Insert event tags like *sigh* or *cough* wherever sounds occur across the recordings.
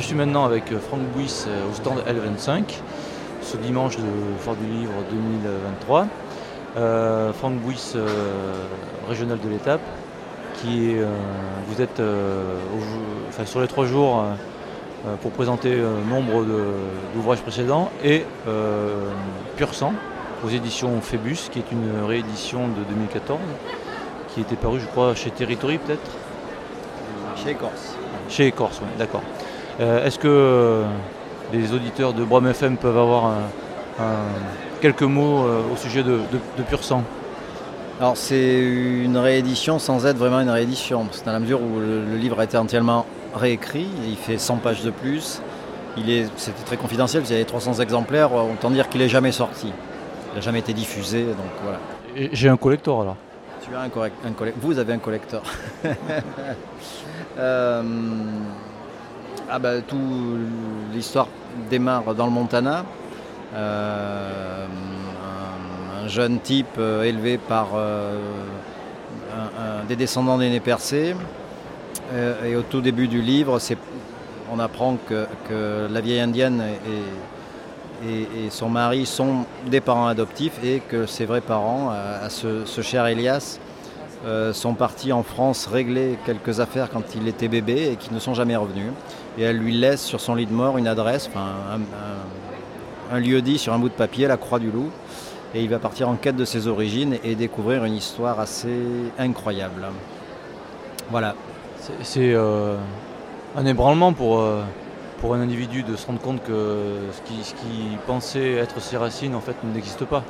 suis maintenant avec Franck Bouis au stand L25, ce dimanche de Fort du Livre 2023. Franck Bouis, régional de l'étape, qui est, vous êtes sur les trois jours pour présenter nombre d'ouvrages précédents et Pur Sang aux éditions Phébus, qui est une réédition de 2014, qui était parue, je crois, chez Territory peut-être? Chez Écorce. Chez Écorce, oui, d'accord. Euh, est-ce que euh, les auditeurs de Brom FM peuvent avoir quelques mots euh, au sujet de, Pur Sang? Alors c'est une réédition sans être vraiment une réédition, c'est dans la mesure où le, livre a été entièrement réécrit, il fait 100 pages de plus, c'était très confidentiel, il y avait 300 exemplaires, autant dire qu'il n'est jamais sorti. Il n'a jamais été diffusé, donc voilà. J'ai un collector alors? Tu as un, un Vous avez un collector. *laughs* Euh, ah bah, tout l'histoire démarre dans le Montana. Euh, un, jeune type euh, élevé par des descendants d'aînés percés. et au tout début du livre, on apprend que, la vieille indienne et, son mari sont des parents adoptifs et que ses vrais parents, à, ce, cher Elias, euh, sont partis en France régler quelques affaires quand il était bébé et qui ne sont jamais revenus. Et elle lui laisse sur son lit de mort une adresse, un, lieu dit sur un bout de papier, la Croix du Loup. Et il va partir en quête de ses origines et découvrir une histoire assez incroyable. Voilà. C'est euh, un ébranlement pour, euh, pour un individu de se rendre compte que ce qui, ce qui pensait être ses racines en fait n'existe pas.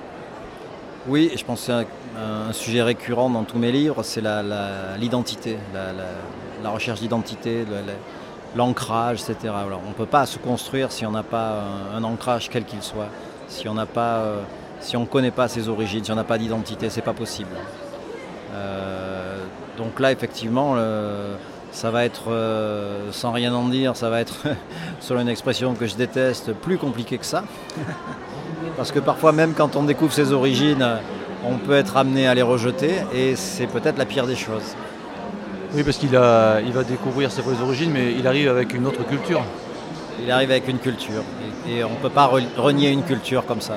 Oui, je pense que c'est un, sujet récurrent dans tous mes livres, c'est l'identité, la, recherche d'identité, l'ancrage, etc. on ne peut pas se construire si on n'a pas un, ancrage quel qu'il soit, si on n'a pas, euh, si on ne connaît pas ses origines, si on n'a pas d'identité, c'est pas possible. Euh, donc là, effectivement, ça va être, euh, sans rien en dire, ça va être, *laughs* selon une expression que je déteste, plus compliqué que ça. *laughs* Parce que parfois même quand on découvre ses origines, on peut être amené à les rejeter et c'est peut-être la pire des choses. Oui, parce qu'il va découvrir ses vraies origines, mais il arrive avec une autre culture. Il arrive avec une culture et, on ne peut pas renier une culture comme ça.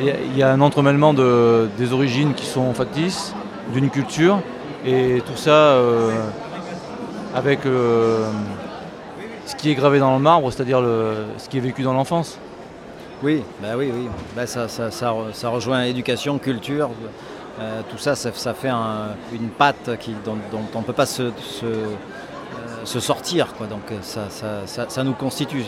Il y a un entremêlement des origines qui sont factices, d'une culture, et tout ça euh, avec euh, ce qui est gravé dans le marbre, c'est-à-dire ce qui est vécu dans l'enfance. Oui, bah oui, oui. Bah ça, ça, rejoint éducation, culture. Euh, tout ça, ça, fait une patte dont, on ne peut pas se, se, sortir. Donc ça, nous constitue.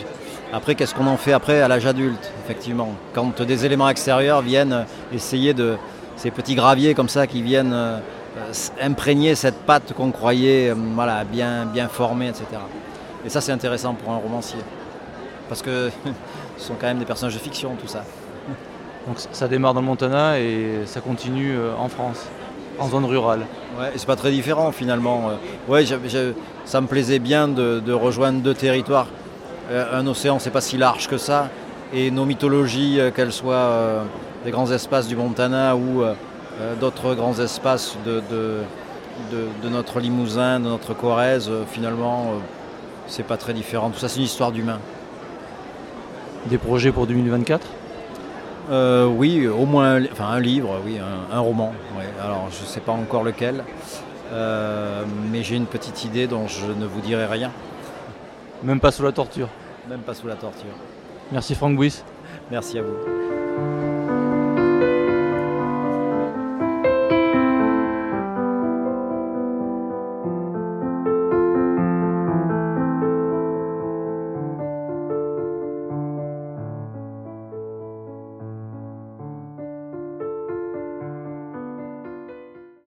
Après, qu'est-ce qu'on en fait après à l'âge adulte, effectivement? Quand des éléments extérieurs viennent essayer de... Ces petits graviers comme ça qui viennent euh, imprégner cette patte qu'on croyait euh, voilà, bien, bien formée, etc. Et ça, c'est intéressant pour un romancier. Parce que *laughs* ce sont quand même des personnages de fiction, tout ça. Donc ça démarre dans le Montana et ça continue euh, en France, en zone rurale. Ouais, et c'est pas très différent finalement. Ouais, ça me plaisait bien de, rejoindre deux territoires. un océan, c'est pas si large que ça. Et nos mythologies, qu'elles soient des grands espaces du Montana ou euh, d'autres grands espaces de, de, notre Limousin, de notre Corrèze, euh, finalement, euh, c'est pas très différent. Tout ça, c'est une histoire d'humain. Des projets pour 2024 Oui, au moins un, enfin, un livre, oui, un, roman. Alors, je ne sais pas encore lequel, mais j'ai une petite idée dont je ne vous dirai rien. Même pas sous la torture Même pas sous la torture. Merci Franck Bouis. Merci à vous.